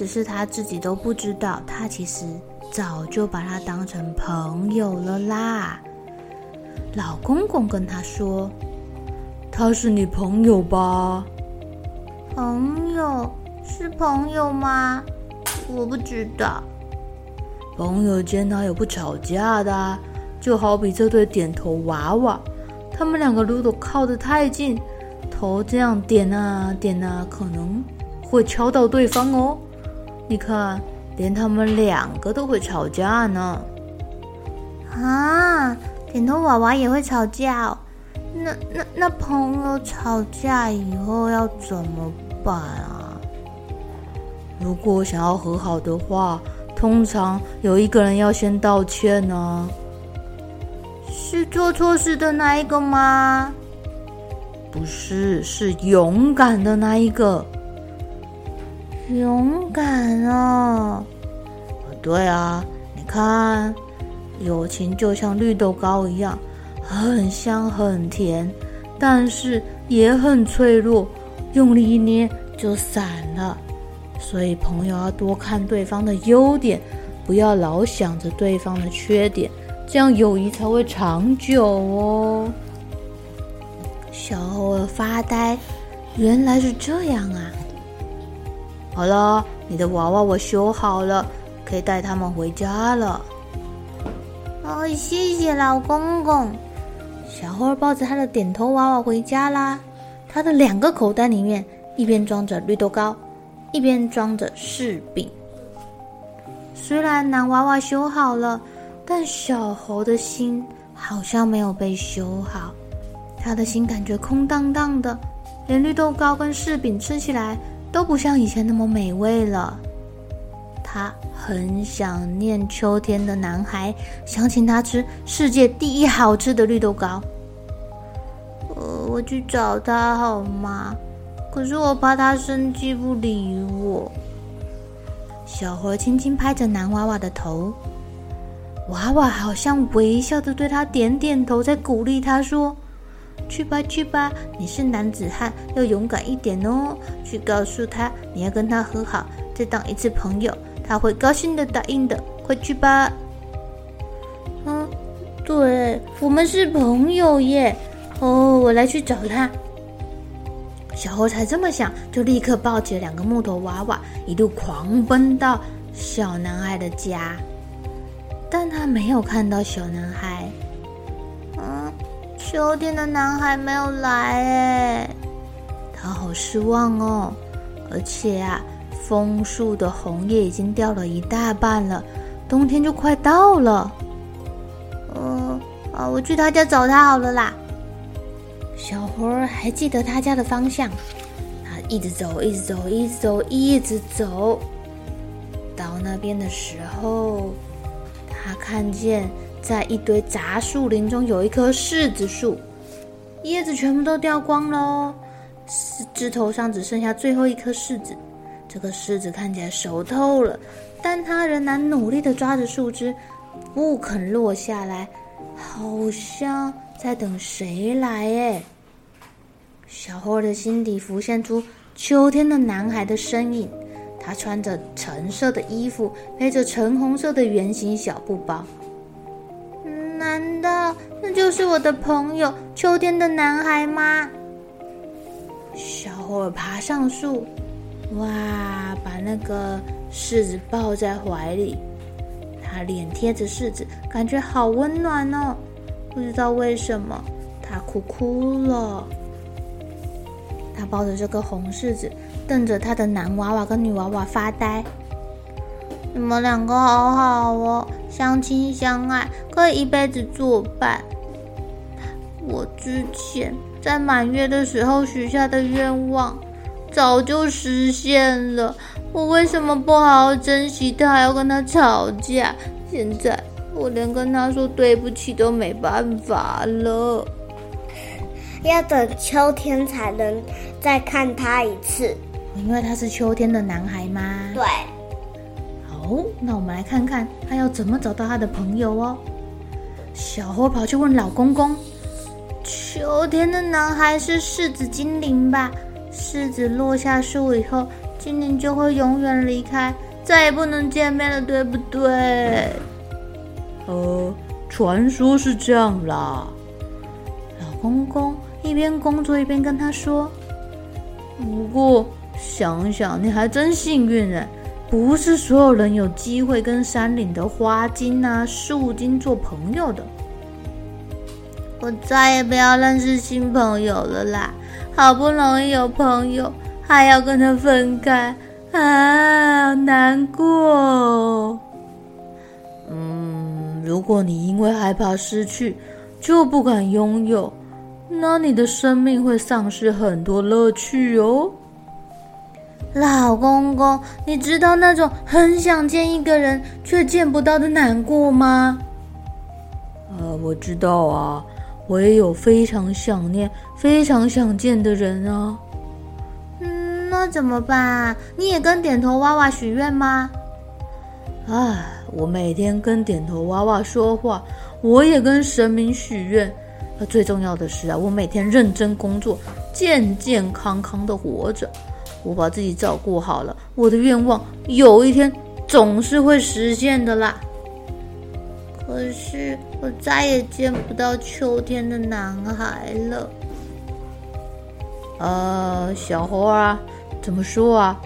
只是他自己都不知道，他其实早就把他当成朋友了啦。老公公跟他说：“他是你朋友吧？”朋友是朋友吗？我不知道。朋友间哪有不吵架的？就好比这对点头娃娃，他们两个如果靠得太近，头这样点啊点啊，可能会敲到对方哦。你看，连他们两个都会吵架呢。啊，点头娃娃也会吵架哦。那那那朋友吵架以后要怎么办啊？如果想要和好的话，通常有一个人要先道歉呢。是做错事的那一个吗？不是，是勇敢的那一个。勇敢啊！对啊，你看，友情就像绿豆糕一样，很香很甜，但是也很脆弱，用力一捏就散了。所以朋友要多看对方的优点，不要老想着对方的缺点，这样友谊才会长久哦。小猴儿发呆，原来是这样啊！好了，你的娃娃我修好了，可以带他们回家了。哦，谢谢老公公。小花抱着他的点头娃娃回家啦。他的两个口袋里面，一边装着绿豆糕，一边装着柿饼。虽然男娃娃修好了，但小猴的心好像没有被修好。他的心感觉空荡荡的，连绿豆糕跟柿饼吃起来。都不像以前那么美味了。他很想念秋天的男孩，想请他吃世界第一好吃的绿豆糕。呃，我去找他好吗？可是我怕他生气不理我。小猴轻轻拍着男娃娃的头，娃娃好像微笑的对他点点头，在鼓励他说。去吧，去吧，你是男子汉，要勇敢一点哦。去告诉他，你要跟他和好，再当一次朋友，他会高兴的答应的。快去吧。嗯，对，我们是朋友耶。哦，我来去找他。小猴才这么想，就立刻抱起了两个木头娃娃，一路狂奔到小男孩的家。但他没有看到小男孩。秋天的男孩没有来哎，他好失望哦。而且啊，枫树的红叶已经掉了一大半了，冬天就快到了。嗯，啊，我去他家找他好了啦。小猴儿还记得他家的方向，他一直走，一直走，一直走，一直走。到那边的时候，他看见。在一堆杂树林中，有一棵柿子树，叶子全部都掉光了，枝头上只剩下最后一颗柿子。这个柿子看起来熟透了，但它仍然努力的抓着树枝，不肯落下来，好像在等谁来哎。小猴的心底浮现出秋天的男孩的身影，他穿着橙色的衣服，背着橙红色的圆形小布包。难道那就是我的朋友秋天的男孩吗？小猴爬上树，哇，把那个柿子抱在怀里，他脸贴着柿子，感觉好温暖哦。不知道为什么，他哭哭了。他抱着这个红柿子，瞪着他的男娃娃跟女娃娃发呆。你们两个好好哦，相亲相爱，可以一辈子作伴。我之前在满月的时候许下的愿望，早就实现了。我为什么不好好珍惜他，还要跟他吵架？现在我连跟他说对不起都没办法了。要等秋天才能再看他一次，因为他是秋天的男孩吗？对。好，那我们来看看他要怎么找到他的朋友哦。小猴跑去问老公公：“秋天的男孩是柿子精灵吧？柿子落下树以后，精灵就会永远离开，再也不能见面了，对不对？”呃，传说是这样啦。老公公一边工作一边跟他说：“不过想想，你还真幸运呢。”不是所有人有机会跟山里的花精啊、树精做朋友的。我再也不要认识新朋友了啦！好不容易有朋友，还要跟他分开，啊，难过。嗯，如果你因为害怕失去，就不敢拥有，那你的生命会丧失很多乐趣哦。老公公，你知道那种很想见一个人却见不到的难过吗？呃，我知道啊，我也有非常想念、非常想见的人啊。嗯，那怎么办？你也跟点头娃娃许愿吗？唉，我每天跟点头娃娃说话，我也跟神明许愿。那最重要的是啊，我每天认真工作，健健康康的活着。我把自己照顾好了，我的愿望有一天总是会实现的啦。可是我再也见不到秋天的男孩了。呃，小猴啊，怎么说啊？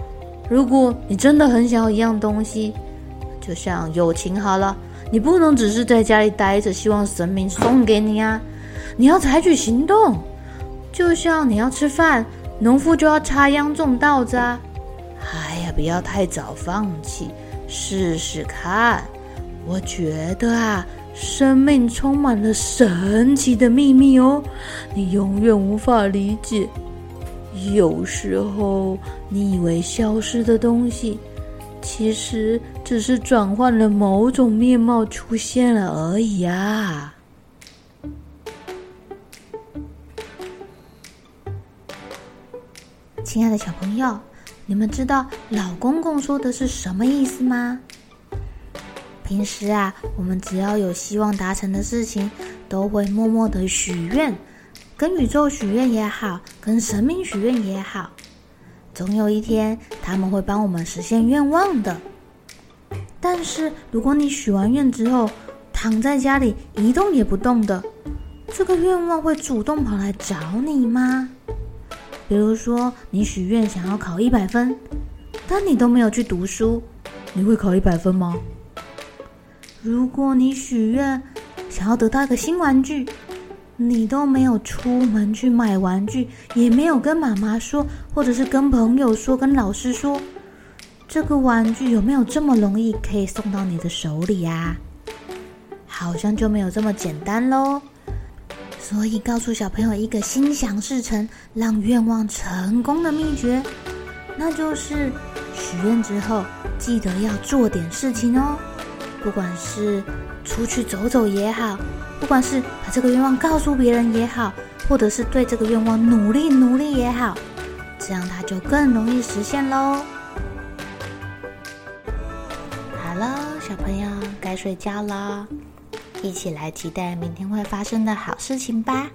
如果你真的很想要一样东西，就像友情好了，你不能只是在家里待着，希望神明送给你啊！你要采取行动，就像你要吃饭。农夫就要插秧种稻子啊！哎呀，不要太早放弃，试试看。我觉得啊，生命充满了神奇的秘密哦，你永远无法理解。有时候，你以为消失的东西，其实只是转换了某种面貌出现了而已啊。亲爱的小朋友，你们知道老公公说的是什么意思吗？平时啊，我们只要有希望达成的事情，都会默默的许愿，跟宇宙许愿也好，跟神明许愿也好，总有一天他们会帮我们实现愿望的。但是如果你许完愿之后，躺在家里一动也不动的，这个愿望会主动跑来找你吗？比如说，你许愿想要考一百分，但你都没有去读书，你会考一百分吗？如果你许愿想要得到一个新玩具，你都没有出门去买玩具，也没有跟妈妈说，或者是跟朋友说、跟老师说，这个玩具有没有这么容易可以送到你的手里呀？好像就没有这么简单喽。所以，告诉小朋友一个心想事成、让愿望成功的秘诀，那就是许愿之后记得要做点事情哦。不管是出去走走也好，不管是把这个愿望告诉别人也好，或者是对这个愿望努力努力也好，这样它就更容易实现喽。好了，小朋友该睡觉了。一起来期待明天会发生的好事情吧。